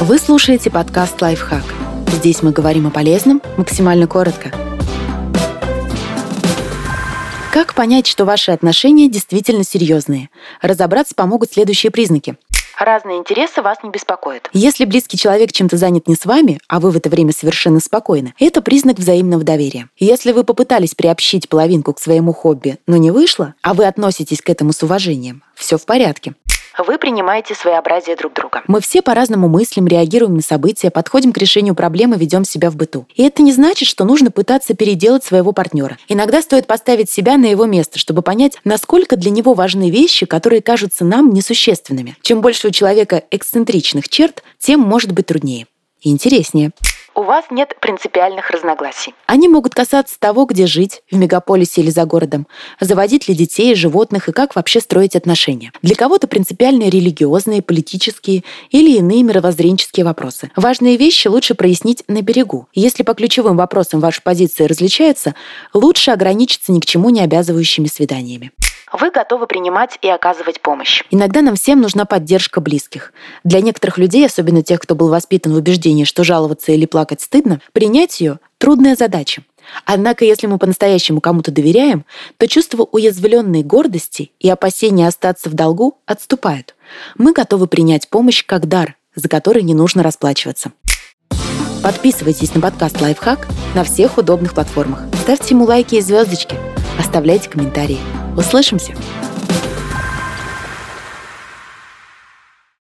Вы слушаете подкаст «Лайфхак». Здесь мы говорим о полезном максимально коротко. Как понять, что ваши отношения действительно серьезные? Разобраться помогут следующие признаки. Разные интересы вас не беспокоят. Если близкий человек чем-то занят не с вами, а вы в это время совершенно спокойны, это признак взаимного доверия. Если вы попытались приобщить половинку к своему хобби, но не вышло, а вы относитесь к этому с уважением, все в порядке вы принимаете своеобразие друг друга. Мы все по-разному мыслим, реагируем на события, подходим к решению проблемы, ведем себя в быту. И это не значит, что нужно пытаться переделать своего партнера. Иногда стоит поставить себя на его место, чтобы понять, насколько для него важны вещи, которые кажутся нам несущественными. Чем больше у человека эксцентричных черт, тем может быть труднее и интереснее у вас нет принципиальных разногласий. Они могут касаться того, где жить, в мегаполисе или за городом, заводить ли детей, животных и как вообще строить отношения. Для кого-то принципиальные религиозные, политические или иные мировоззренческие вопросы. Важные вещи лучше прояснить на берегу. Если по ключевым вопросам ваши позиции различаются, лучше ограничиться ни к чему не обязывающими свиданиями вы готовы принимать и оказывать помощь. Иногда нам всем нужна поддержка близких. Для некоторых людей, особенно тех, кто был воспитан в убеждении, что жаловаться или плакать стыдно, принять ее – трудная задача. Однако, если мы по-настоящему кому-то доверяем, то чувство уязвленной гордости и опасения остаться в долгу отступают. Мы готовы принять помощь как дар, за который не нужно расплачиваться. Подписывайтесь на подкаст «Лайфхак» на всех удобных платформах. Ставьте ему лайки и звездочки. Оставляйте комментарии. Услышимся!